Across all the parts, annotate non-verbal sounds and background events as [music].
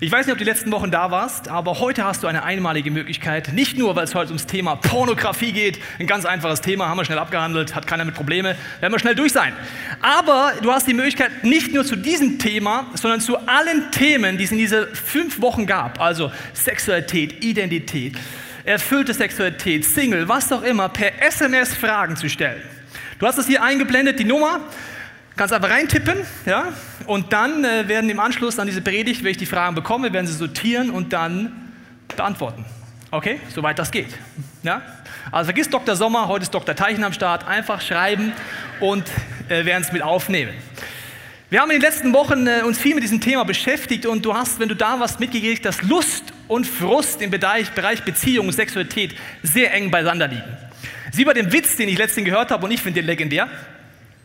Ich weiß nicht, ob du die letzten Wochen da warst, aber heute hast du eine einmalige Möglichkeit. Nicht nur, weil es heute ums Thema Pornografie geht, ein ganz einfaches Thema, haben wir schnell abgehandelt, hat keiner mit Probleme, werden wir schnell durch sein. Aber du hast die Möglichkeit, nicht nur zu diesem Thema, sondern zu allen Themen, die es in diese fünf Wochen gab, also Sexualität, Identität, erfüllte Sexualität, Single, was auch immer, per SMS Fragen zu stellen. Du hast es hier eingeblendet, die Nummer. Kannst einfach reintippen, ja, und dann äh, werden im Anschluss an diese Predigt, wenn ich die Fragen bekomme, werden sie sortieren und dann beantworten. Okay, soweit das geht. Ja? Also vergiss Dr. Sommer, heute ist Dr. Teichen am Start, einfach schreiben und äh, werden es mit aufnehmen. Wir haben in den letzten Wochen äh, uns viel mit diesem Thema beschäftigt und du hast, wenn du da warst, mitgekriegt, dass Lust und Frust im Bereich, Beziehung und Sexualität sehr eng beiseinander liegen. Sieh bei dem Witz, den ich letztens gehört habe und ich finde den legendär.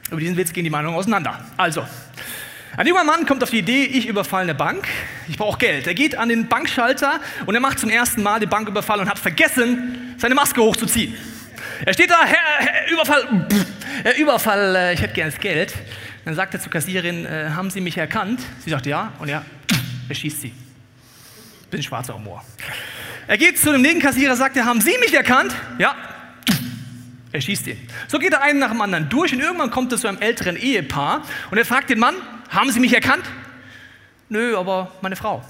Über diesen Witz gehen die Meinungen auseinander. Also, ein junger Mann kommt auf die Idee, ich überfalle eine Bank, ich brauche Geld. Er geht an den Bankschalter und er macht zum ersten Mal den Banküberfall und hat vergessen, seine Maske hochzuziehen. Er steht da, Herr, Herr Überfall, Herr Überfall, äh, ich hätte gern das Geld. Dann sagt er zur Kassiererin, äh, haben Sie mich erkannt? Sie sagt ja und er erschießt sie. Bin schwarzer Humor. Er geht zu dem Nebenkassierer, sagt er, haben Sie mich erkannt? Ja, er schießt ihn. So geht er einen nach dem anderen durch und irgendwann kommt er zu einem älteren Ehepaar und er fragt den Mann, haben Sie mich erkannt? Nö, aber meine Frau.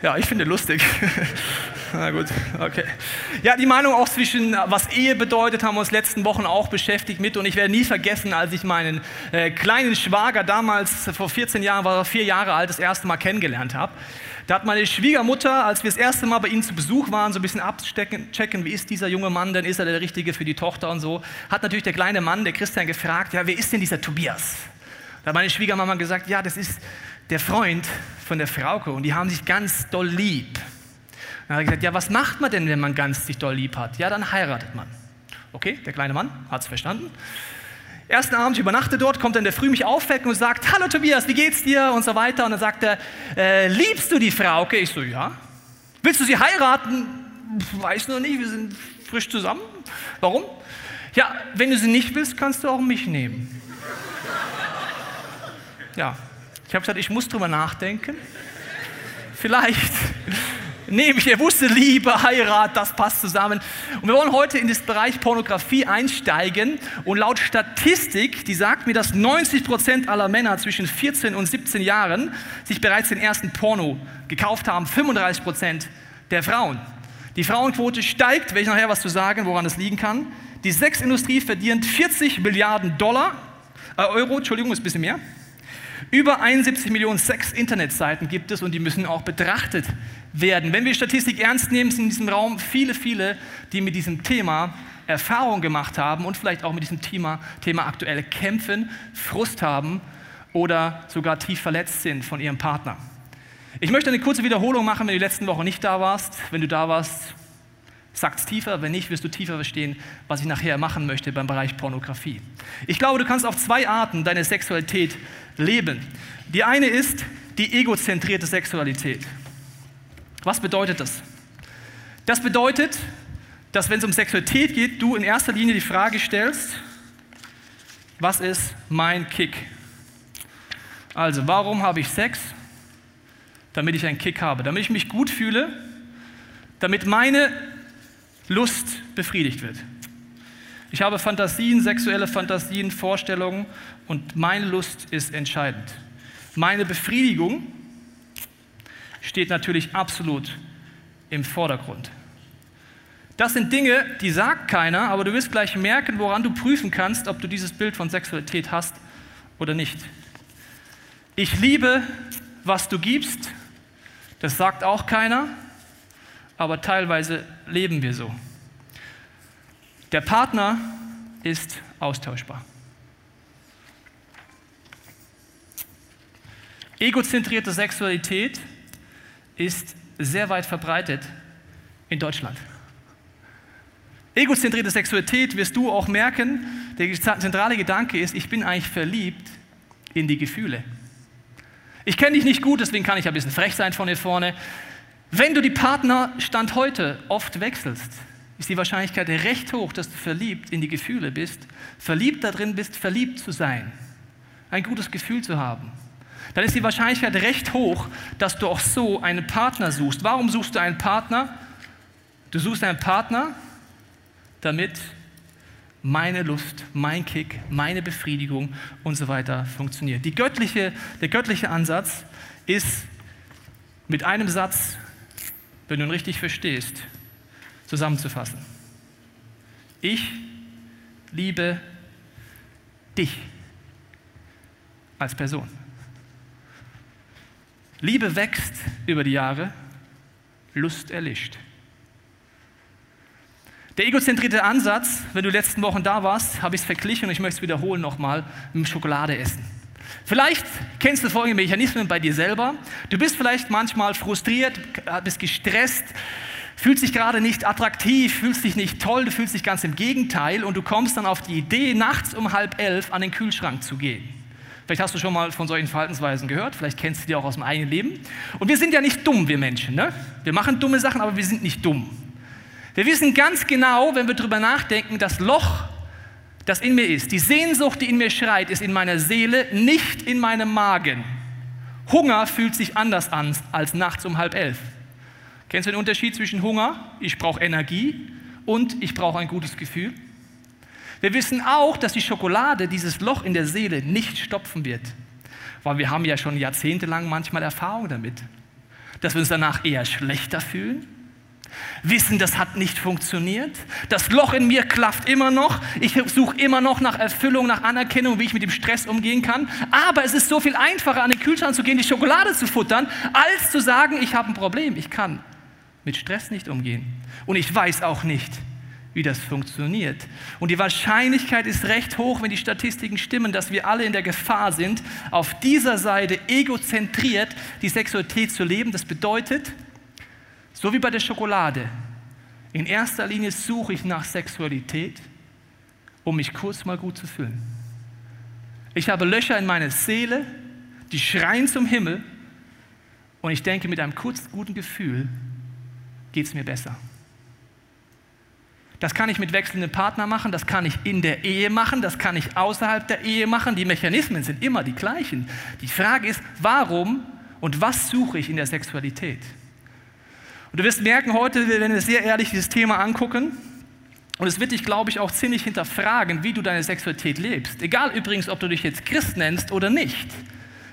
Ja, ich finde lustig. [laughs] Na gut, okay. Ja, die Meinung auch zwischen, was Ehe bedeutet, haben wir uns letzten Wochen auch beschäftigt mit. Und ich werde nie vergessen, als ich meinen äh, kleinen Schwager damals, vor 14 Jahren, war er vier Jahre alt, das erste Mal kennengelernt habe. Da hat meine Schwiegermutter, als wir das erste Mal bei ihnen zu Besuch waren, so ein bisschen abchecken, wie ist dieser junge Mann, denn ist er der Richtige für die Tochter und so, hat natürlich der kleine Mann, der Christian, gefragt, ja, wer ist denn dieser Tobias? Da hat meine Schwiegermama gesagt, ja, das ist der Freund von der Frauke und die haben sich ganz doll lieb. Dann hat er gesagt, ja, was macht man denn, wenn man ganz sich doll lieb hat? Ja, dann heiratet man. Okay, der kleine Mann hat es verstanden. Ersten Abend, übernachte dort, kommt dann der Früh mich aufwecken und sagt, hallo Tobias, wie geht's dir? Und so weiter. Und dann sagt er, äh, liebst du die Frauke? Ich so, ja. Willst du sie heiraten? Weiß noch nicht, wir sind frisch zusammen. Warum? Ja, wenn du sie nicht willst, kannst du auch mich nehmen. Ja, ich habe gesagt, ich muss drüber nachdenken. Vielleicht nehme ich, er wusste Liebe, Heirat, das passt zusammen. Und wir wollen heute in das Bereich Pornografie einsteigen. Und laut Statistik, die sagt mir, dass 90 Prozent aller Männer zwischen 14 und 17 Jahren sich bereits den ersten Porno gekauft haben, 35 Prozent der Frauen. Die Frauenquote steigt, werde ich nachher was zu sagen, woran das liegen kann. Die Sexindustrie verdient 40 Milliarden Dollar, äh, Euro, Entschuldigung, ist ein bisschen mehr. Über 71 Millionen Sex-Internetseiten gibt es und die müssen auch betrachtet werden. Wenn wir Statistik ernst nehmen, sind in diesem Raum viele, viele, die mit diesem Thema Erfahrung gemacht haben und vielleicht auch mit diesem Thema, Thema aktuell kämpfen, Frust haben oder sogar tief verletzt sind von ihrem Partner. Ich möchte eine kurze Wiederholung machen, wenn du die letzten Wochen nicht da warst. Wenn du da warst, sag's tiefer. Wenn nicht, wirst du tiefer verstehen, was ich nachher machen möchte beim Bereich Pornografie. Ich glaube, du kannst auf zwei Arten deine Sexualität leben. Die eine ist die egozentrierte Sexualität. Was bedeutet das? Das bedeutet, dass wenn es um Sexualität geht, du in erster Linie die Frage stellst, was ist mein Kick? Also, warum habe ich Sex? Damit ich einen Kick habe, damit ich mich gut fühle, damit meine Lust befriedigt wird. Ich habe Fantasien, sexuelle Fantasien, Vorstellungen und meine Lust ist entscheidend. Meine Befriedigung steht natürlich absolut im Vordergrund. Das sind Dinge, die sagt keiner, aber du wirst gleich merken, woran du prüfen kannst, ob du dieses Bild von Sexualität hast oder nicht. Ich liebe, was du gibst, das sagt auch keiner, aber teilweise leben wir so. Der Partner ist austauschbar. Egozentrierte Sexualität ist sehr weit verbreitet in Deutschland. egozentrierte Sexualität wirst du auch merken, der zentrale Gedanke ist, ich bin eigentlich verliebt in die Gefühle. Ich kenne dich nicht gut, deswegen kann ich ein bisschen frech sein von hier vorne. Wenn du die Partnerstand heute oft wechselst, ist die Wahrscheinlichkeit recht hoch, dass du verliebt in die Gefühle bist, verliebt darin bist, verliebt zu sein, ein gutes Gefühl zu haben. Dann ist die Wahrscheinlichkeit recht hoch, dass du auch so einen Partner suchst. Warum suchst du einen Partner? Du suchst einen Partner, damit meine Lust, mein Kick, meine Befriedigung und so weiter funktioniert. Göttliche, der göttliche Ansatz ist mit einem Satz, wenn du ihn richtig verstehst, zusammenzufassen. Ich liebe dich als Person. Liebe wächst über die Jahre, Lust erlischt. Der egozentrierte Ansatz, wenn du letzten Wochen da warst, habe ich es verglichen und ich möchte es wiederholen nochmal mit dem Schokoladeessen. Vielleicht kennst du folgende Mechanismen bei dir selber. Du bist vielleicht manchmal frustriert, bist gestresst, fühlst dich gerade nicht attraktiv, fühlst dich nicht toll, du fühlst dich ganz im Gegenteil und du kommst dann auf die Idee, nachts um halb elf an den Kühlschrank zu gehen. Vielleicht hast du schon mal von solchen Verhaltensweisen gehört, vielleicht kennst du die auch aus dem eigenen Leben. Und wir sind ja nicht dumm, wir Menschen. Ne? Wir machen dumme Sachen, aber wir sind nicht dumm. Wir wissen ganz genau, wenn wir darüber nachdenken, das Loch, das in mir ist, die Sehnsucht, die in mir schreit, ist in meiner Seele, nicht in meinem Magen. Hunger fühlt sich anders an als nachts um halb elf. Kennst du den Unterschied zwischen Hunger, ich brauche Energie, und ich brauche ein gutes Gefühl? Wir wissen auch, dass die Schokolade dieses Loch in der Seele nicht stopfen wird, weil wir haben ja schon jahrzehntelang manchmal Erfahrung damit, dass wir uns danach eher schlechter fühlen, Wissen, das hat nicht funktioniert. Das Loch in mir klafft immer noch. Ich suche immer noch nach Erfüllung, nach Anerkennung, wie ich mit dem Stress umgehen kann. Aber es ist so viel einfacher, an den Kühlschrank zu gehen, die Schokolade zu futtern, als zu sagen, ich habe ein Problem. Ich kann mit Stress nicht umgehen. Und ich weiß auch nicht, wie das funktioniert. Und die Wahrscheinlichkeit ist recht hoch, wenn die Statistiken stimmen, dass wir alle in der Gefahr sind, auf dieser Seite egozentriert die Sexualität zu leben. Das bedeutet, so wie bei der Schokolade. In erster Linie suche ich nach Sexualität, um mich kurz mal gut zu fühlen. Ich habe Löcher in meiner Seele, die schreien zum Himmel und ich denke, mit einem kurz guten Gefühl geht es mir besser. Das kann ich mit wechselndem Partner machen, das kann ich in der Ehe machen, das kann ich außerhalb der Ehe machen. Die Mechanismen sind immer die gleichen. Die Frage ist, warum und was suche ich in der Sexualität? Und du wirst merken, heute werden wir sehr ehrlich dieses Thema angucken. Und es wird dich, glaube ich, auch ziemlich hinterfragen, wie du deine Sexualität lebst. Egal übrigens, ob du dich jetzt Christ nennst oder nicht.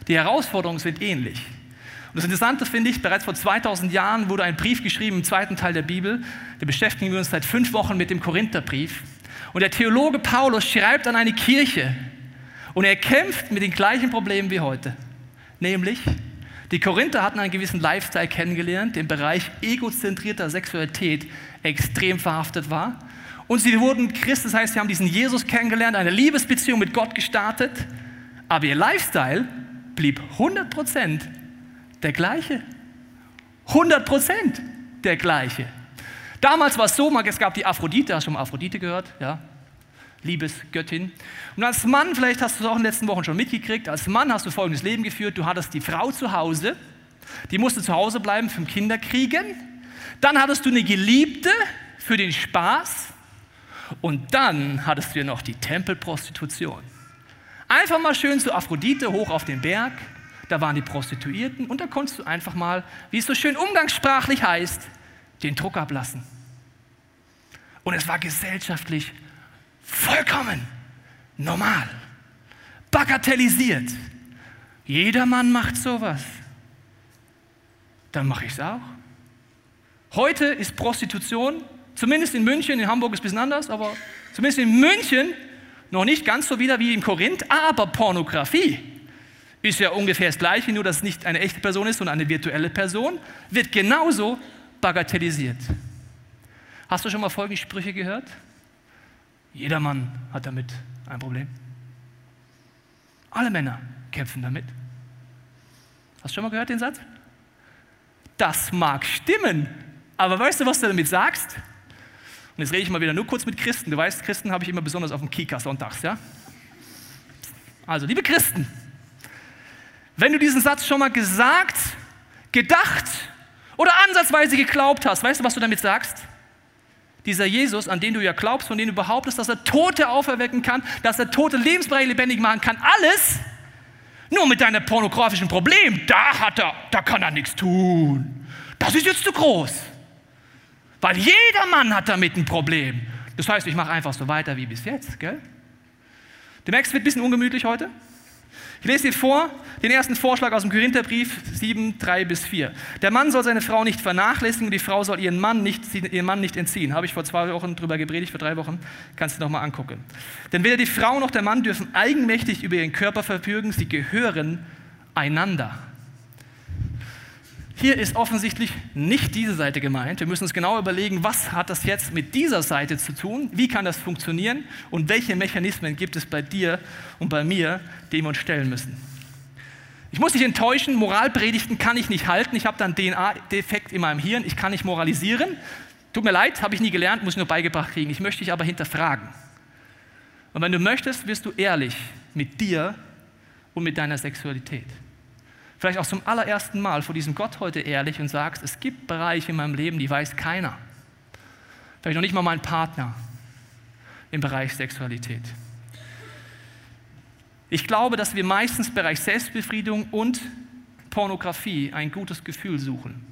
Die Herausforderungen sind ähnlich. Und das Interessante finde ich, bereits vor 2000 Jahren wurde ein Brief geschrieben im zweiten Teil der Bibel. Da beschäftigen wir uns seit fünf Wochen mit dem Korintherbrief. Und der Theologe Paulus schreibt an eine Kirche. Und er kämpft mit den gleichen Problemen wie heute. Nämlich, die Korinther hatten einen gewissen Lifestyle kennengelernt, im Bereich egozentrierter Sexualität extrem verhaftet war. Und sie wurden Christen, das heißt, sie haben diesen Jesus kennengelernt, eine Liebesbeziehung mit Gott gestartet, aber ihr Lifestyle blieb 100% der gleiche. 100% der gleiche. Damals war es so, es gab die Aphrodite, hast du schon mal Aphrodite gehört? Ja, Liebesgöttin. Und als Mann, vielleicht hast du es auch in den letzten Wochen schon mitgekriegt, als Mann hast du folgendes Leben geführt. Du hattest die Frau zu Hause, die musste zu Hause bleiben für Kinder kriegen. Dann hattest du eine Geliebte für den Spaß. Und dann hattest du ja noch die Tempelprostitution. Einfach mal schön zu Aphrodite hoch auf den Berg. Da waren die Prostituierten und da konntest du einfach mal, wie es so schön umgangssprachlich heißt, den Druck ablassen. Und es war gesellschaftlich vollkommen normal, bagatellisiert. Jeder Mann macht sowas. Dann mache ich es auch. Heute ist Prostitution, zumindest in München, in Hamburg ist es ein bisschen anders, aber zumindest in München noch nicht ganz so wieder wie in Korinth, aber Pornografie ist ja ungefähr das gleiche, nur dass es nicht eine echte Person ist, sondern eine virtuelle Person, wird genauso bagatellisiert. Hast du schon mal folgende Sprüche gehört? Jeder Mann hat damit ein Problem. Alle Männer kämpfen damit. Hast du schon mal gehört den Satz? Das mag stimmen, aber weißt du, was du damit sagst? Und jetzt rede ich mal wieder nur kurz mit Christen. Du weißt, Christen habe ich immer besonders auf dem Kika sonntags, ja? Also, liebe Christen, wenn du diesen Satz schon mal gesagt, gedacht oder ansatzweise geglaubt hast, weißt du, was du damit sagst? Dieser Jesus, an den du ja glaubst, von dem du behauptest, dass er Tote auferwecken kann, dass er Tote lebensbereit lebendig machen kann, alles nur mit deinem pornografischen Problem, da hat er, da kann er nichts tun. Das ist jetzt zu groß. Weil jeder Mann hat damit ein Problem. Das heißt, ich mache einfach so weiter wie bis jetzt, gell? Du merkst, es wird ein bisschen ungemütlich heute. Ich lese dir vor den ersten Vorschlag aus dem Korintherbrief 7, 3 bis 4. Der Mann soll seine Frau nicht vernachlässigen die Frau soll ihren Mann nicht, ihren Mann nicht entziehen. Habe ich vor zwei Wochen drüber gepredigt, vor drei Wochen. Kannst du noch mal angucken. Denn weder die Frau noch der Mann dürfen eigenmächtig über ihren Körper verfügen. Sie gehören einander. Hier ist offensichtlich nicht diese Seite gemeint. Wir müssen uns genau überlegen, was hat das jetzt mit dieser Seite zu tun? Wie kann das funktionieren? Und welche Mechanismen gibt es bei dir und bei mir, denen wir uns stellen müssen? Ich muss dich enttäuschen, Moralpredigten kann ich nicht halten. Ich habe dann DNA-Defekt in meinem Hirn. Ich kann nicht moralisieren. Tut mir leid, habe ich nie gelernt, muss ich nur beigebracht kriegen. Ich möchte dich aber hinterfragen. Und wenn du möchtest, wirst du ehrlich mit dir und mit deiner Sexualität vielleicht auch zum allerersten Mal vor diesem Gott heute ehrlich und sagst, es gibt Bereiche in meinem Leben, die weiß keiner. Vielleicht noch nicht mal mein Partner im Bereich Sexualität. Ich glaube, dass wir meistens im Bereich Selbstbefriedigung und Pornografie ein gutes Gefühl suchen.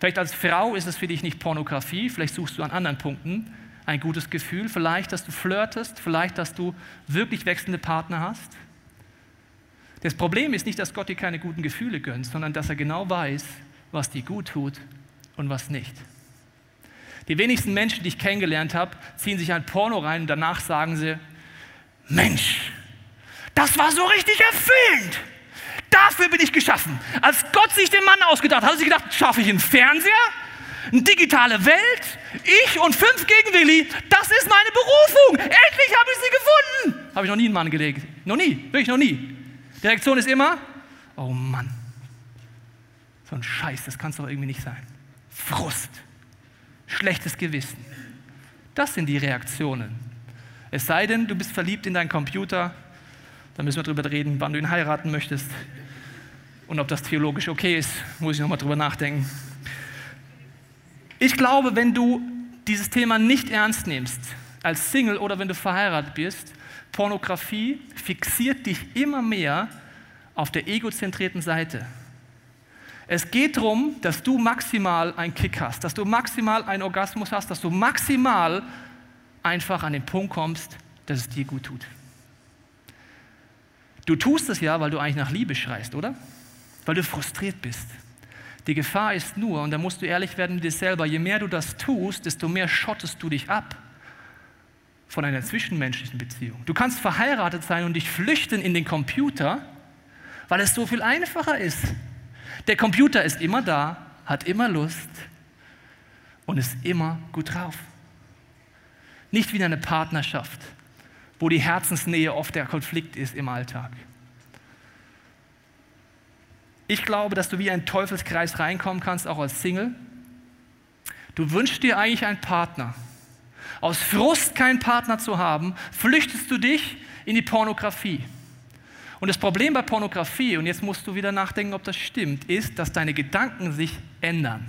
Vielleicht als Frau ist es für dich nicht Pornografie, vielleicht suchst du an anderen Punkten ein gutes Gefühl, vielleicht, dass du flirtest, vielleicht, dass du wirklich wechselnde Partner hast. Das Problem ist nicht, dass Gott dir keine guten Gefühle gönnt, sondern dass er genau weiß, was dir gut tut und was nicht. Die wenigsten Menschen, die ich kennengelernt habe, ziehen sich ein Porno rein und danach sagen sie, Mensch, das war so richtig erfüllend. Dafür bin ich geschaffen. Als Gott sich den Mann ausgedacht hat, hat er sich gedacht, schaffe ich einen Fernseher, eine digitale Welt, ich und fünf gegen Willi, das ist meine Berufung. Endlich habe ich sie gefunden. Habe ich noch nie einen Mann gelegt. Noch nie, wirklich noch nie. Die Reaktion ist immer, oh Mann, so ein Scheiß, das kann es doch irgendwie nicht sein. Frust, schlechtes Gewissen. Das sind die Reaktionen. Es sei denn, du bist verliebt in deinen Computer, dann müssen wir darüber reden, wann du ihn heiraten möchtest und ob das theologisch okay ist, muss ich nochmal drüber nachdenken. Ich glaube, wenn du dieses Thema nicht ernst nimmst, als Single oder wenn du verheiratet bist, Pornografie fixiert dich immer mehr auf der egozentrierten Seite. Es geht darum, dass du maximal einen Kick hast, dass du maximal einen Orgasmus hast, dass du maximal einfach an den Punkt kommst, dass es dir gut tut. Du tust es ja, weil du eigentlich nach Liebe schreist, oder? Weil du frustriert bist. Die Gefahr ist nur, und da musst du ehrlich werden mit dir selber, je mehr du das tust, desto mehr schottest du dich ab von einer zwischenmenschlichen Beziehung. Du kannst verheiratet sein und dich flüchten in den Computer, weil es so viel einfacher ist. Der Computer ist immer da, hat immer Lust und ist immer gut drauf. Nicht wie in einer Partnerschaft, wo die Herzensnähe oft der Konflikt ist im Alltag. Ich glaube, dass du wie ein Teufelskreis reinkommen kannst, auch als Single. Du wünschst dir eigentlich einen Partner, aus Frust keinen Partner zu haben, flüchtest du dich in die Pornografie. Und das Problem bei Pornografie, und jetzt musst du wieder nachdenken, ob das stimmt, ist, dass deine Gedanken sich ändern.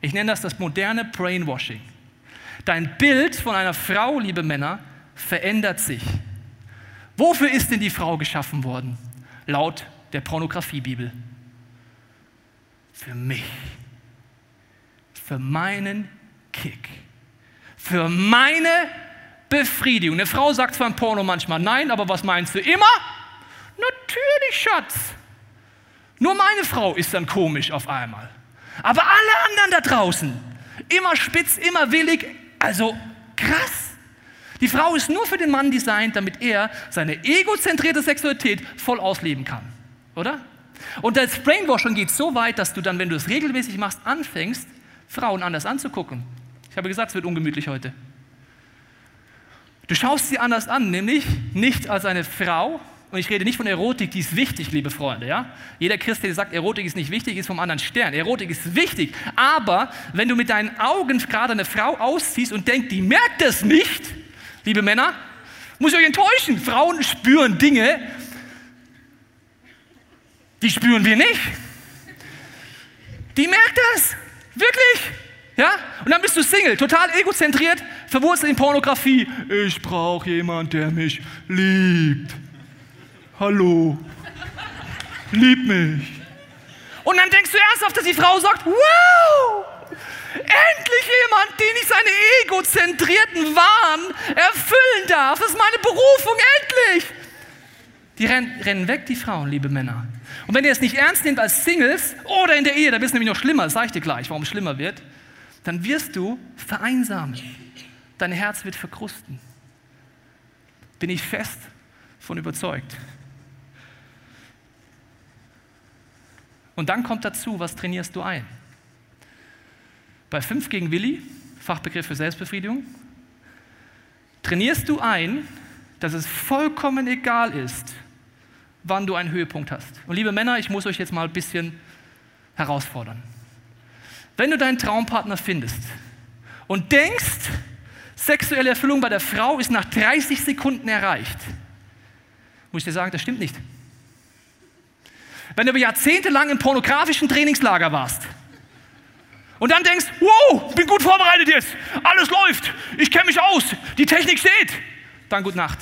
Ich nenne das das moderne Brainwashing. Dein Bild von einer Frau, liebe Männer, verändert sich. Wofür ist denn die Frau geschaffen worden? Laut der Pornografiebibel. Für mich. Für meinen Kick für meine Befriedigung. Eine Frau sagt zwar im Porno manchmal nein, aber was meinst du immer? Natürlich, Schatz. Nur meine Frau ist dann komisch auf einmal. Aber alle anderen da draußen, immer spitz, immer willig, also krass. Die Frau ist nur für den Mann designt, damit er seine egozentrierte Sexualität voll ausleben kann. Oder? Und das Brainwashing geht so weit, dass du dann, wenn du es regelmäßig machst, anfängst, Frauen anders anzugucken. Ich habe gesagt, es wird ungemütlich heute. Du schaust sie anders an, nämlich nicht als eine Frau und ich rede nicht von Erotik, die ist wichtig, liebe Freunde. Ja? Jeder Christ, der sagt, Erotik ist nicht wichtig, ist vom anderen Stern. Erotik ist wichtig. Aber wenn du mit deinen Augen gerade eine Frau ausziehst und denkst, die merkt das nicht, liebe Männer, muss ich euch enttäuschen. Frauen spüren Dinge, die spüren wir nicht. Die merkt das. Wirklich. Ja? Und dann bist du Single, total egozentriert, verwurzelt in Pornografie. Ich brauche jemanden, der mich liebt. Hallo. Lieb mich. Und dann denkst du ernsthaft, dass die Frau sagt, wow, endlich jemand, den ich seine egozentrierten Wahn erfüllen darf. Das ist meine Berufung, endlich. Die rennen, rennen weg, die Frauen, liebe Männer. Und wenn ihr es nicht ernst nehmt als Singles oder in der Ehe, da wird es nämlich noch schlimmer, das sage ich dir gleich, warum es schlimmer wird, dann wirst du vereinsamen. Dein Herz wird verkrusten. Bin ich fest von überzeugt. Und dann kommt dazu, was trainierst du ein? Bei 5 gegen Willi, Fachbegriff für Selbstbefriedigung, trainierst du ein, dass es vollkommen egal ist, wann du einen Höhepunkt hast. Und liebe Männer, ich muss euch jetzt mal ein bisschen herausfordern. Wenn du deinen Traumpartner findest und denkst, sexuelle Erfüllung bei der Frau ist nach 30 Sekunden erreicht, muss ich dir sagen, das stimmt nicht. Wenn du über Jahrzehnte lang im pornografischen Trainingslager warst und dann denkst, wow, bin gut vorbereitet jetzt, alles läuft, ich kenne mich aus, die Technik steht, dann gute Nacht.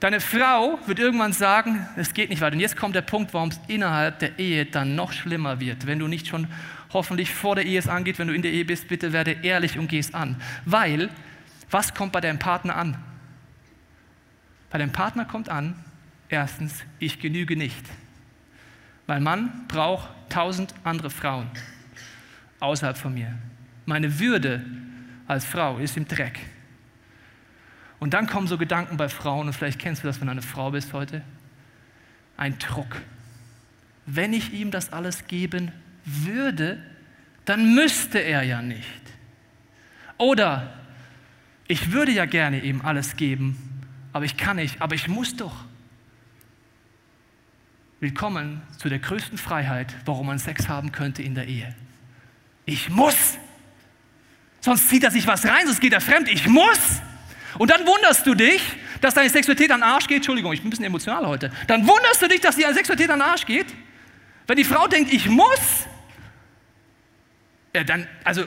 Deine Frau wird irgendwann sagen, es geht nicht weiter. Und jetzt kommt der Punkt, warum es innerhalb der Ehe dann noch schlimmer wird. Wenn du nicht schon hoffentlich vor der Ehe es angeht, wenn du in der Ehe bist, bitte werde ehrlich und geh es an. Weil, was kommt bei deinem Partner an? Bei deinem Partner kommt an, erstens, ich genüge nicht. Mein Mann braucht tausend andere Frauen außerhalb von mir. Meine Würde als Frau ist im Dreck. Und dann kommen so Gedanken bei Frauen, und vielleicht kennst du das, wenn du eine Frau bist heute. Ein Druck. Wenn ich ihm das alles geben würde, dann müsste er ja nicht. Oder ich würde ja gerne ihm alles geben, aber ich kann nicht, aber ich muss doch. Willkommen zu der größten Freiheit, warum man Sex haben könnte in der Ehe. Ich muss. Sonst zieht er sich was rein, sonst geht er fremd. Ich muss. Und dann wunderst du dich, dass deine Sexualität an den Arsch geht. Entschuldigung, ich bin ein bisschen emotional heute. Dann wunderst du dich, dass die Sexualität an den Arsch geht. Wenn die Frau denkt, ich muss, ja, dann, also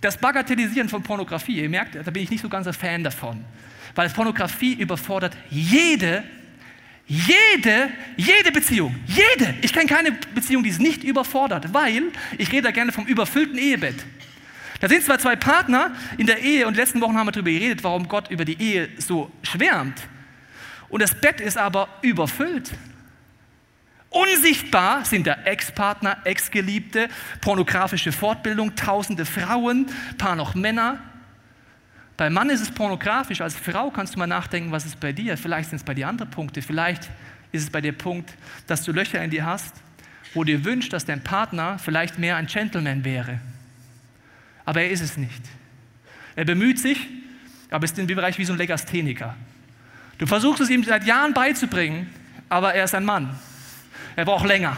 das Bagatellisieren von Pornografie, ihr merkt, da bin ich nicht so ganz ein Fan davon. Weil Pornografie überfordert jede, jede, jede Beziehung. Jede. Ich kenne keine Beziehung, die es nicht überfordert, weil ich rede da gerne vom überfüllten Ehebett. Da sind zwar zwei Partner in der Ehe und letzten Wochen haben wir darüber geredet, warum Gott über die Ehe so schwärmt. Und das Bett ist aber überfüllt. Unsichtbar sind da Ex-Partner, Ex-Geliebte, pornografische Fortbildung, tausende Frauen, paar noch Männer. Bei Mann ist es pornografisch, als Frau kannst du mal nachdenken, was ist bei dir? Vielleicht sind es bei dir andere Punkte, vielleicht ist es bei dir Punkt, dass du Löcher in dir hast, wo du dir wünschst, dass dein Partner vielleicht mehr ein Gentleman wäre aber er ist es nicht. Er bemüht sich, aber ist im Bereich wie so ein Legastheniker. Du versuchst es ihm seit Jahren beizubringen, aber er ist ein Mann. Er braucht länger.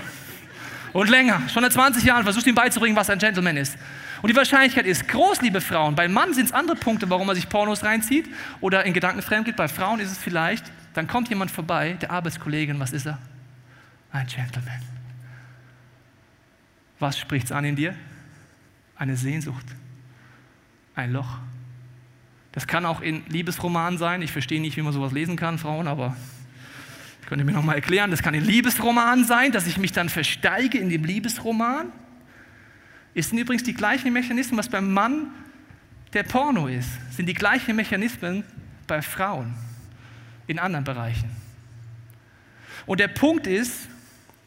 Und länger. Schon seit 20 Jahren versuchst du ihm beizubringen, was ein Gentleman ist. Und die Wahrscheinlichkeit ist groß, liebe Frauen. Beim Mann sind es andere Punkte, warum er sich Pornos reinzieht oder in Gedanken fremd geht. Bei Frauen ist es vielleicht, dann kommt jemand vorbei, der Arbeitskollege, was ist er? Ein Gentleman. Was spricht es an in dir? Eine Sehnsucht ein Loch. Das kann auch in Liebesromanen sein. Ich verstehe nicht, wie man sowas lesen kann, Frauen, aber könnt ihr mir nochmal erklären. Das kann in Liebesromanen sein, dass ich mich dann versteige in dem Liebesroman. Es sind übrigens die gleichen Mechanismen, was beim Mann der Porno ist. Sind die gleichen Mechanismen bei Frauen in anderen Bereichen. Und der Punkt ist,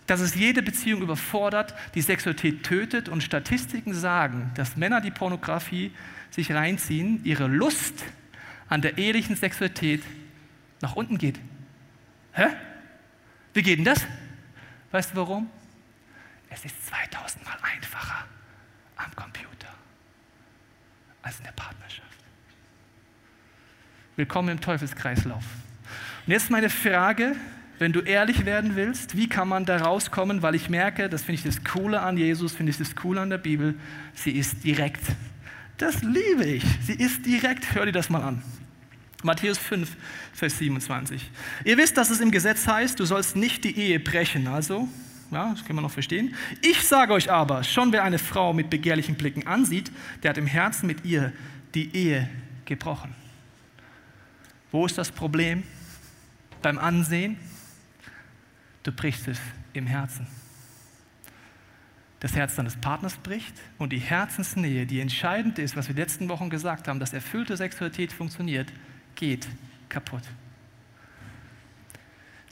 dass es jede Beziehung überfordert, die Sexualität tötet und Statistiken sagen, dass Männer, die Pornografie sich reinziehen, ihre Lust an der ehelichen Sexualität nach unten geht. Hä? Wie geht denn das? Weißt du warum? Es ist 2000 Mal einfacher am Computer als in der Partnerschaft. Willkommen im Teufelskreislauf. Und jetzt meine Frage, wenn du ehrlich werden willst, wie kann man da rauskommen? Weil ich merke, das finde ich das Coole an Jesus, finde ich das Coole an der Bibel, sie ist direkt. Das liebe ich. Sie ist direkt. Hör dir das mal an. Matthäus 5, Vers 27. Ihr wisst, dass es im Gesetz heißt, du sollst nicht die Ehe brechen. Also, ja, das können wir noch verstehen. Ich sage euch aber, schon wer eine Frau mit begehrlichen Blicken ansieht, der hat im Herzen mit ihr die Ehe gebrochen. Wo ist das Problem? Beim Ansehen? Du brichst es im Herzen. Das Herz deines Partners bricht und die Herzensnähe, die entscheidend ist, was wir letzten Wochen gesagt haben, dass erfüllte Sexualität funktioniert, geht kaputt.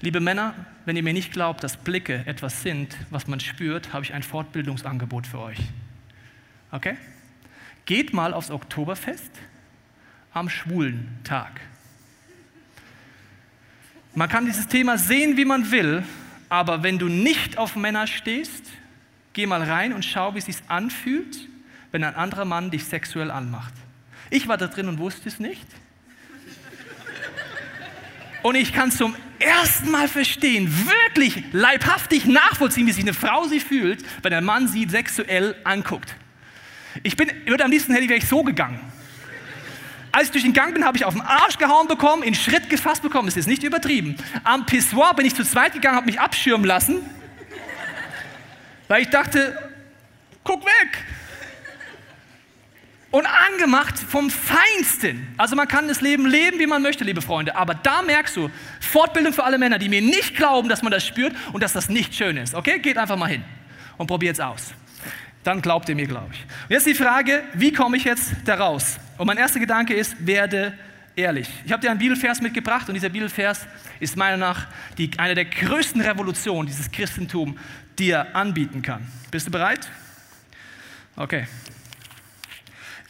Liebe Männer, wenn ihr mir nicht glaubt, dass Blicke etwas sind, was man spürt, habe ich ein Fortbildungsangebot für euch. Okay? Geht mal aufs Oktoberfest am schwulen Tag. Man kann dieses Thema sehen, wie man will, aber wenn du nicht auf Männer stehst, geh mal rein und schau, wie es sich anfühlt, wenn ein anderer Mann dich sexuell anmacht. Ich war da drin und wusste es nicht. Und ich kann zum ersten Mal verstehen, wirklich leibhaftig nachvollziehen, wie sich eine Frau sich fühlt, wenn ein Mann sie sexuell anguckt. Ich bin, würde am liebsten hätte ich so gegangen. Als ich durch den Gang bin, habe ich auf den Arsch gehauen bekommen, in Schritt gefasst bekommen. Das ist nicht übertrieben. Am Pissoir bin ich zu zweit gegangen, habe mich abschirmen lassen, weil ich dachte, guck weg. Und angemacht vom Feinsten. Also man kann das Leben leben, wie man möchte, liebe Freunde. Aber da merkst du, Fortbildung für alle Männer, die mir nicht glauben, dass man das spürt und dass das nicht schön ist. Okay, geht einfach mal hin und probiert es aus. Dann glaubt ihr mir, glaube ich. Und jetzt die Frage, wie komme ich jetzt da raus? Und mein erster Gedanke ist, werde ehrlich. Ich habe dir einen Bibelvers mitgebracht und dieser Bibelvers ist meiner Nach die, eine der größten Revolutionen dieses Christentum, die er anbieten kann. Bist du bereit? Okay.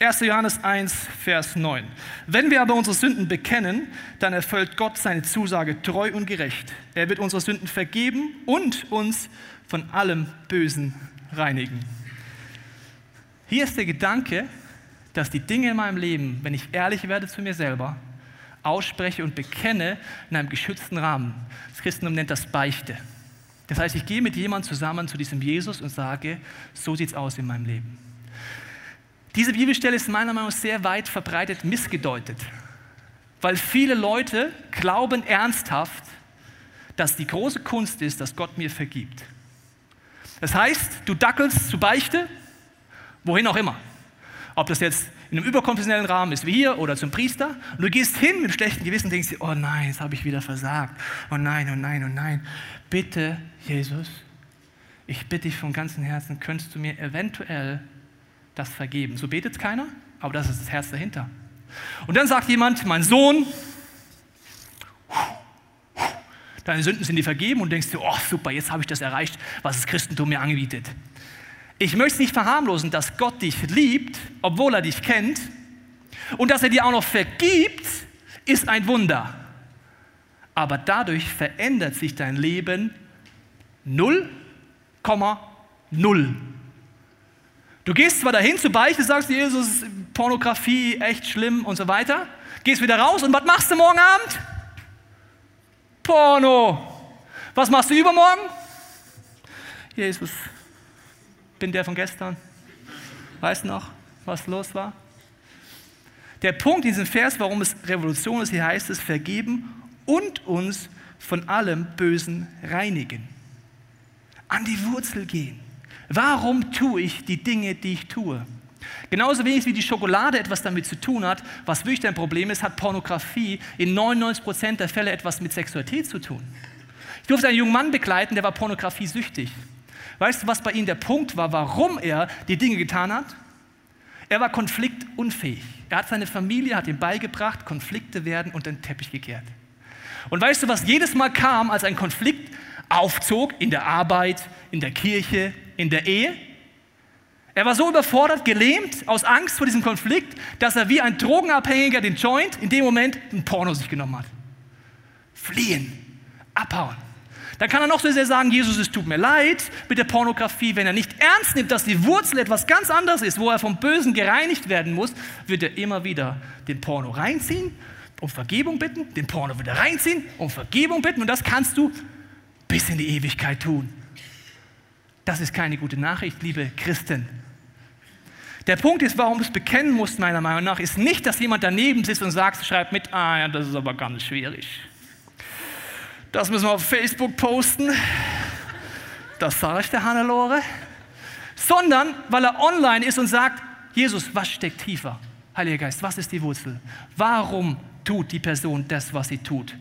1. Johannes 1, Vers 9. Wenn wir aber unsere Sünden bekennen, dann erfüllt Gott seine Zusage treu und gerecht. Er wird unsere Sünden vergeben und uns von allem Bösen reinigen. Hier ist der Gedanke, dass die Dinge in meinem Leben, wenn ich ehrlich werde zu mir selber, ausspreche und bekenne in einem geschützten Rahmen. Das Christentum nennt das Beichte. Das heißt, ich gehe mit jemandem zusammen zu diesem Jesus und sage, so sieht es aus in meinem Leben. Diese Bibelstelle ist meiner Meinung nach sehr weit verbreitet missgedeutet, weil viele Leute glauben ernsthaft, dass die große Kunst ist, dass Gott mir vergibt. Das heißt, du dackelst zu Beichte, wohin auch immer. Ob das jetzt in einem überkonfessionellen Rahmen ist wie hier oder zum Priester. Und du gehst hin mit schlechtem Gewissen und denkst dir, oh nein, jetzt habe ich wieder versagt. Oh nein, oh nein, oh nein. Bitte, Jesus, ich bitte dich von ganzem Herzen, könntest du mir eventuell das vergeben. So betet keiner, aber das ist das Herz dahinter. Und dann sagt jemand, mein Sohn, deine Sünden sind dir vergeben und denkst dir, oh super, jetzt habe ich das erreicht, was das Christentum mir anbietet. Ich möchte nicht verharmlosen, dass Gott dich liebt, obwohl er dich kennt. Und dass er dir auch noch vergibt, ist ein Wunder. Aber dadurch verändert sich dein Leben 0,0. Du gehst zwar dahin zur Beichte, sagst Jesus, Pornografie, echt schlimm und so weiter, gehst wieder raus und was machst du morgen Abend? Porno. Was machst du übermorgen? Jesus, bin der von gestern. Weißt noch, was los war? Der Punkt in diesem Vers, warum es Revolution ist, hier heißt es, vergeben und uns von allem Bösen reinigen. An die Wurzel gehen. Warum tue ich die Dinge, die ich tue? Genauso wenig wie die Schokolade etwas damit zu tun hat, was wirklich dein Problem ist, hat Pornografie in 99% der Fälle etwas mit Sexualität zu tun. Ich durfte einen jungen Mann begleiten, der war Pornografie süchtig. Weißt du, was bei ihm der Punkt war, warum er die Dinge getan hat? Er war konfliktunfähig. Er hat seine Familie, hat ihm beigebracht, Konflikte werden unter den Teppich gekehrt. Und weißt du, was jedes Mal kam, als ein Konflikt aufzog, in der Arbeit, in der Kirche, in der Ehe. Er war so überfordert, gelähmt, aus Angst vor diesem Konflikt, dass er wie ein Drogenabhängiger den Joint in dem Moment ein Porno sich genommen hat. Fliehen, abhauen. Dann kann er noch so sehr sagen, Jesus, es tut mir leid mit der Pornografie. Wenn er nicht ernst nimmt, dass die Wurzel etwas ganz anderes ist, wo er vom Bösen gereinigt werden muss, wird er immer wieder den Porno reinziehen um Vergebung bitten, den Porno wieder reinziehen, um Vergebung bitten und das kannst du bis in die Ewigkeit tun. Das ist keine gute Nachricht, liebe Christen. Der Punkt ist, warum du es bekennen musst, meiner Meinung nach, ist nicht, dass jemand daneben sitzt und sagt, schreibt mit, ah ja, das ist aber ganz schwierig. Das müssen wir auf Facebook posten. Das sage ich der Hannelore. Sondern, weil er online ist und sagt, Jesus, was steckt tiefer? Heiliger Geist, was ist die Wurzel? Warum tut die Person das, was sie tut?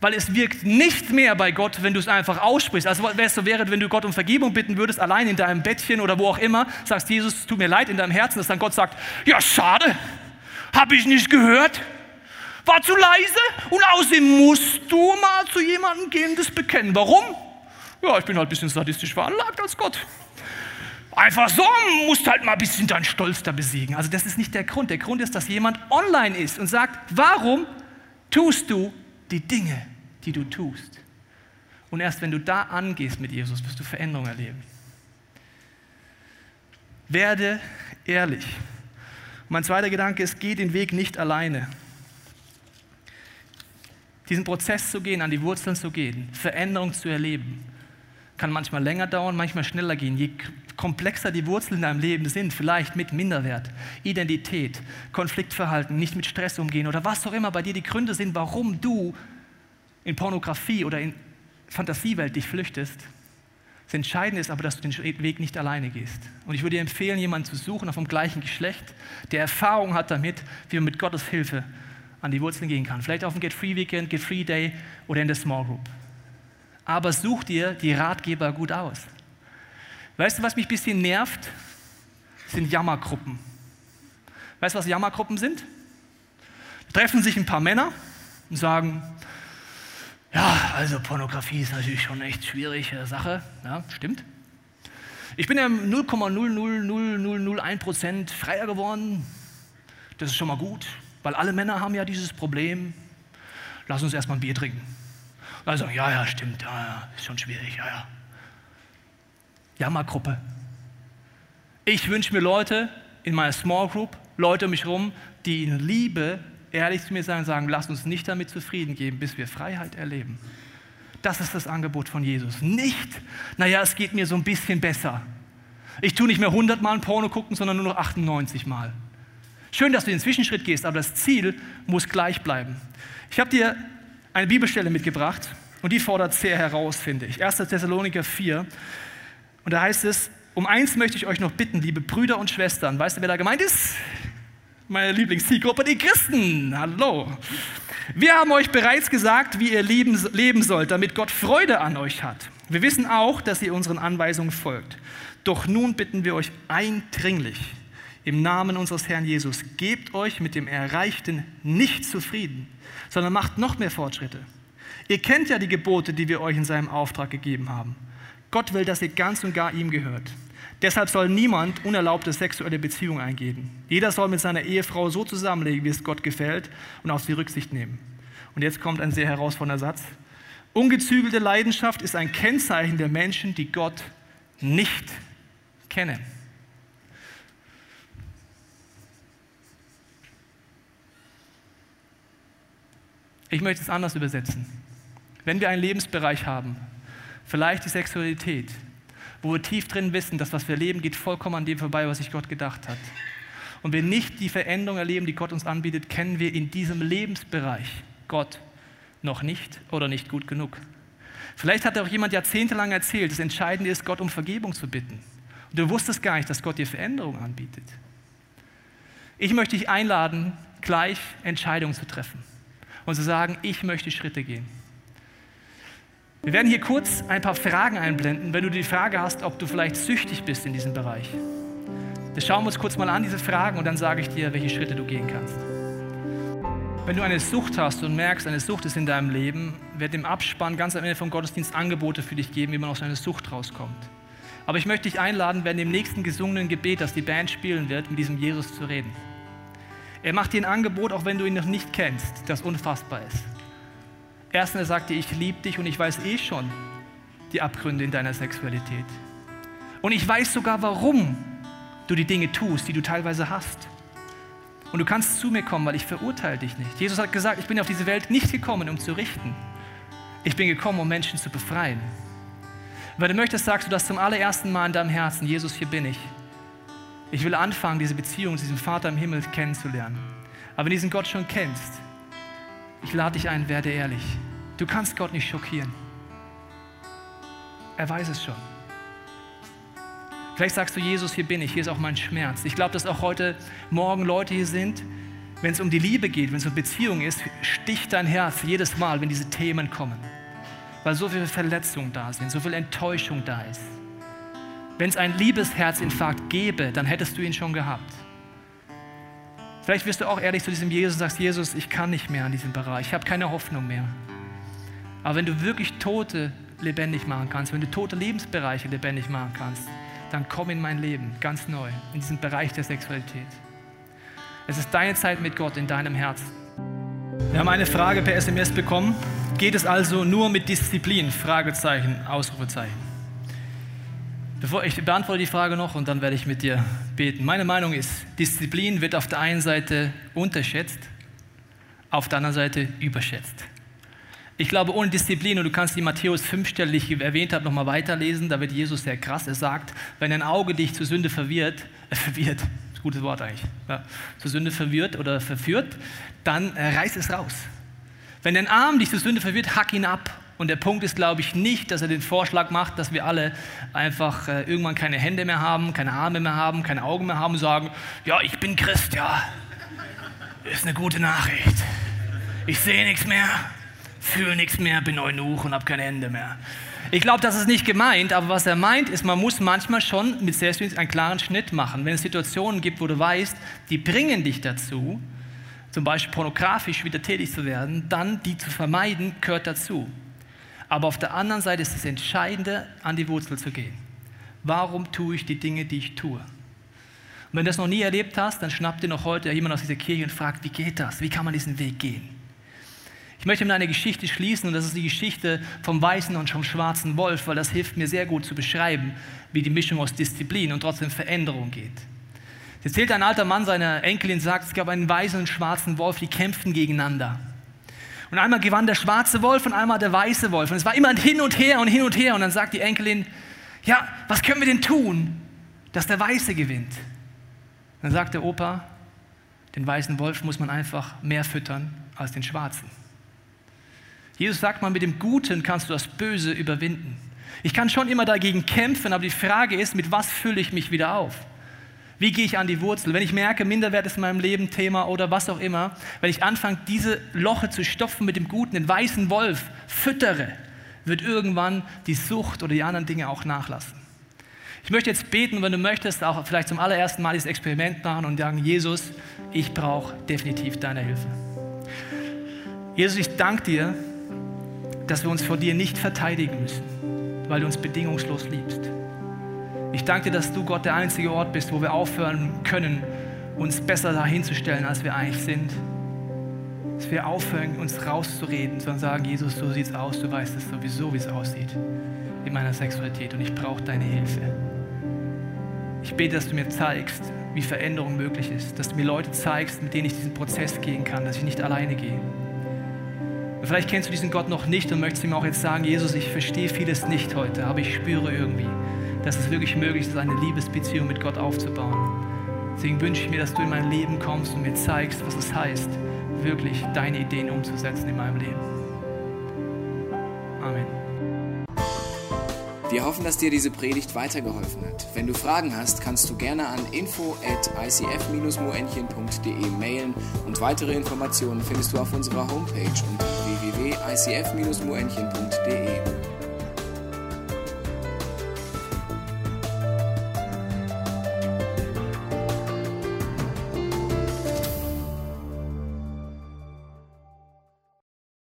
Weil es wirkt nicht mehr bei Gott, wenn du es einfach aussprichst. Also es so wäre, wenn du Gott um Vergebung bitten würdest, allein in deinem Bettchen oder wo auch immer, sagst, Jesus, tut mir leid in deinem Herzen, dass dann Gott sagt, ja schade, habe ich nicht gehört, war zu leise und außerdem musst du mal zu jemandem gehen, das bekennen. Warum? Ja, ich bin halt ein bisschen sadistisch veranlagt als Gott. Einfach so, musst halt mal ein bisschen deinen Stolz da besiegen. Also das ist nicht der Grund. Der Grund ist, dass jemand online ist und sagt, warum tust du die Dinge, die du tust? Und erst wenn du da angehst mit Jesus, wirst du Veränderung erleben. Werde ehrlich. Mein zweiter Gedanke ist, geh den Weg nicht alleine. Diesen Prozess zu gehen, an die Wurzeln zu gehen, Veränderung zu erleben, kann manchmal länger dauern, manchmal schneller gehen. Je komplexer die Wurzeln in deinem Leben sind, vielleicht mit Minderwert, Identität, Konfliktverhalten, nicht mit Stress umgehen oder was auch immer bei dir die Gründe sind, warum du in Pornografie oder in Fantasiewelt dich flüchtest. Das Entscheidende ist aber, dass du den Weg nicht alleine gehst. Und ich würde dir empfehlen, jemanden zu suchen auf dem gleichen Geschlecht, der Erfahrung hat damit, wie man mit Gottes Hilfe an die Wurzeln gehen kann. Vielleicht auf dem Get Free Weekend, Get Free Day oder in der Small Group aber such dir die Ratgeber gut aus. Weißt du, was mich ein bisschen nervt? Sind Jammergruppen. Weißt du, was Jammergruppen sind? Treffen sich ein paar Männer und sagen, ja, also Pornografie ist natürlich schon echt schwierige Sache. Ja, stimmt. Ich bin ja 0,00001% freier geworden. Das ist schon mal gut, weil alle Männer haben ja dieses Problem. Lass uns erstmal ein Bier trinken. Also, ja, ja, stimmt, ja, ja, ist schon schwierig, ja, ja. Jammergruppe. Ich wünsche mir Leute in meiner Small Group, Leute um mich herum, die in Liebe ehrlich zu mir sagen, sagen, lass uns nicht damit zufrieden geben, bis wir Freiheit erleben. Das ist das Angebot von Jesus. Nicht, naja, es geht mir so ein bisschen besser. Ich tue nicht mehr 100 Mal ein Porno gucken, sondern nur noch 98 Mal. Schön, dass du den Zwischenschritt gehst, aber das Ziel muss gleich bleiben. Ich habe dir eine Bibelstelle mitgebracht und die fordert sehr heraus, finde ich. 1. Thessaloniker 4. Und da heißt es, um eins möchte ich euch noch bitten, liebe Brüder und Schwestern. Weißt du, wer da gemeint ist? Meine Lieblingszielgruppe, die Christen. Hallo. Wir haben euch bereits gesagt, wie ihr leben, leben sollt, damit Gott Freude an euch hat. Wir wissen auch, dass ihr unseren Anweisungen folgt. Doch nun bitten wir euch eindringlich, im Namen unseres Herrn Jesus, gebt euch mit dem Erreichten nicht zufrieden sondern macht noch mehr Fortschritte. Ihr kennt ja die Gebote, die wir euch in seinem Auftrag gegeben haben. Gott will, dass ihr ganz und gar ihm gehört. Deshalb soll niemand unerlaubte sexuelle Beziehungen eingehen. Jeder soll mit seiner Ehefrau so zusammenlegen, wie es Gott gefällt und auf sie Rücksicht nehmen. Und jetzt kommt ein sehr herausfordernder Satz. Ungezügelte Leidenschaft ist ein Kennzeichen der Menschen, die Gott nicht kennen. Ich möchte es anders übersetzen. Wenn wir einen Lebensbereich haben, vielleicht die Sexualität, wo wir tief drin wissen, dass was wir leben, geht vollkommen an dem vorbei, was sich Gott gedacht hat. Und wir nicht die Veränderung erleben, die Gott uns anbietet, kennen wir in diesem Lebensbereich Gott noch nicht oder nicht gut genug. Vielleicht hat auch jemand jahrzehntelang erzählt, das Entscheidende ist, Gott um Vergebung zu bitten. Und du wusstest gar nicht, dass Gott dir Veränderung anbietet. Ich möchte dich einladen, gleich Entscheidungen zu treffen und zu sagen, ich möchte Schritte gehen. Wir werden hier kurz ein paar Fragen einblenden, wenn du die Frage hast, ob du vielleicht süchtig bist in diesem Bereich. Das schauen wir uns kurz mal an, diese Fragen, und dann sage ich dir, welche Schritte du gehen kannst. Wenn du eine Sucht hast und merkst, eine Sucht ist in deinem Leben, wird im Abspann ganz am Ende vom Gottesdienst Angebote für dich geben, wie man aus einer Sucht rauskommt. Aber ich möchte dich einladen, während dem nächsten gesungenen Gebet, das die Band spielen wird, mit diesem Jesus zu reden. Er macht dir ein Angebot, auch wenn du ihn noch nicht kennst, das unfassbar ist. Erstens, er sagt dir, ich liebe dich und ich weiß eh schon die Abgründe in deiner Sexualität. Und ich weiß sogar, warum du die Dinge tust, die du teilweise hast. Und du kannst zu mir kommen, weil ich verurteile dich nicht. Jesus hat gesagt, ich bin auf diese Welt nicht gekommen, um zu richten. Ich bin gekommen, um Menschen zu befreien. Wenn du möchtest, sagst du das zum allerersten Mal in deinem Herzen, Jesus, hier bin ich. Ich will anfangen, diese Beziehung zu diesem Vater im Himmel kennenzulernen. Aber wenn du diesen Gott schon kennst, ich lade dich ein, werde ehrlich. Du kannst Gott nicht schockieren. Er weiß es schon. Vielleicht sagst du, Jesus, hier bin ich, hier ist auch mein Schmerz. Ich glaube, dass auch heute Morgen Leute hier sind, wenn es um die Liebe geht, wenn es um Beziehung ist, sticht dein Herz jedes Mal, wenn diese Themen kommen. Weil so viel Verletzung da sind, so viel Enttäuschung da ist. Wenn es einen Liebesherzinfarkt gäbe, dann hättest du ihn schon gehabt. Vielleicht wirst du auch ehrlich zu diesem Jesus und sagst, Jesus, ich kann nicht mehr an diesem Bereich, ich habe keine Hoffnung mehr. Aber wenn du wirklich Tote lebendig machen kannst, wenn du tote Lebensbereiche lebendig machen kannst, dann komm in mein Leben ganz neu, in diesen Bereich der Sexualität. Es ist deine Zeit mit Gott in deinem Herzen. Wir haben eine Frage per SMS bekommen. Geht es also nur mit Disziplin? Fragezeichen, Ausrufezeichen. Bevor ich beantworte die Frage noch und dann werde ich mit dir beten. Meine Meinung ist, Disziplin wird auf der einen Seite unterschätzt, auf der anderen Seite überschätzt. Ich glaube, ohne Disziplin, und du kannst die Matthäus 5 Stelle, die ich erwähnt habe, nochmal weiterlesen, da wird Jesus sehr krass. Er sagt, wenn ein Auge dich zur Sünde verwirrt, äh, verwirrt, gutes Wort eigentlich, ja, zur Sünde verwirrt oder verführt, dann äh, reiß es raus. Wenn dein Arm dich zur Sünde verwirrt, hack ihn ab. Und der Punkt ist, glaube ich, nicht, dass er den Vorschlag macht, dass wir alle einfach äh, irgendwann keine Hände mehr haben, keine Arme mehr haben, keine Augen mehr haben und sagen, ja, ich bin Christ, ja, ist eine gute Nachricht. Ich sehe nichts mehr, fühle nichts mehr, bin Eunuch und habe keine Hände mehr. Ich glaube, das ist nicht gemeint, aber was er meint, ist, man muss manchmal schon mit Selbstwillen einen klaren Schnitt machen. Wenn es Situationen gibt, wo du weißt, die bringen dich dazu, zum Beispiel pornografisch wieder tätig zu werden, dann die zu vermeiden, gehört dazu. Aber auf der anderen Seite ist das Entscheidende, an die Wurzel zu gehen. Warum tue ich die Dinge, die ich tue? Und wenn du das noch nie erlebt hast, dann schnappt dir noch heute jemand aus dieser Kirche und fragt, wie geht das? Wie kann man diesen Weg gehen? Ich möchte mit einer Geschichte schließen und das ist die Geschichte vom weißen und vom schwarzen Wolf, weil das hilft mir sehr gut zu beschreiben, wie die Mischung aus Disziplin und trotzdem Veränderung geht. Es erzählt ein alter Mann seiner Enkelin, sagt, es gab einen weißen und schwarzen Wolf, die kämpften gegeneinander. Und einmal gewann der schwarze Wolf und einmal der weiße Wolf. Und es war immer hin und her und hin und her. Und dann sagt die Enkelin, ja, was können wir denn tun, dass der Weiße gewinnt? Und dann sagt der Opa, den weißen Wolf muss man einfach mehr füttern als den schwarzen. Jesus sagt mal, mit dem Guten kannst du das Böse überwinden. Ich kann schon immer dagegen kämpfen, aber die Frage ist, mit was fülle ich mich wieder auf? Wie gehe ich an die Wurzel? Wenn ich merke, Minderwert ist in meinem Leben Thema oder was auch immer, wenn ich anfange, diese Loche zu stopfen mit dem Guten, den weißen Wolf füttere, wird irgendwann die Sucht oder die anderen Dinge auch nachlassen. Ich möchte jetzt beten, wenn du möchtest, auch vielleicht zum allerersten Mal dieses Experiment machen und sagen, Jesus, ich brauche definitiv deine Hilfe. Jesus, ich danke dir, dass wir uns vor dir nicht verteidigen müssen, weil du uns bedingungslos liebst. Ich danke dir, dass du Gott der einzige Ort bist, wo wir aufhören können, uns besser dahinzustellen, als wir eigentlich sind. Dass wir aufhören, uns rauszureden, sondern sagen, Jesus, so sieht's aus, du weißt es sowieso, wie es aussieht in meiner Sexualität und ich brauche deine Hilfe. Ich bete, dass du mir zeigst, wie Veränderung möglich ist, dass du mir Leute zeigst, mit denen ich diesen Prozess gehen kann, dass ich nicht alleine gehe. Und vielleicht kennst du diesen Gott noch nicht und möchtest ihm auch jetzt sagen, Jesus, ich verstehe vieles nicht heute, aber ich spüre irgendwie, dass es wirklich möglich ist, eine Liebesbeziehung mit Gott aufzubauen. Deswegen wünsche ich mir, dass du in mein Leben kommst und mir zeigst, was es heißt, wirklich deine Ideen umzusetzen in meinem Leben. Amen. Wir hoffen, dass dir diese Predigt weitergeholfen hat. Wenn du Fragen hast, kannst du gerne an info at icf-moenchen.de mailen und weitere Informationen findest du auf unserer Homepage unter www.icf-moenchen.de.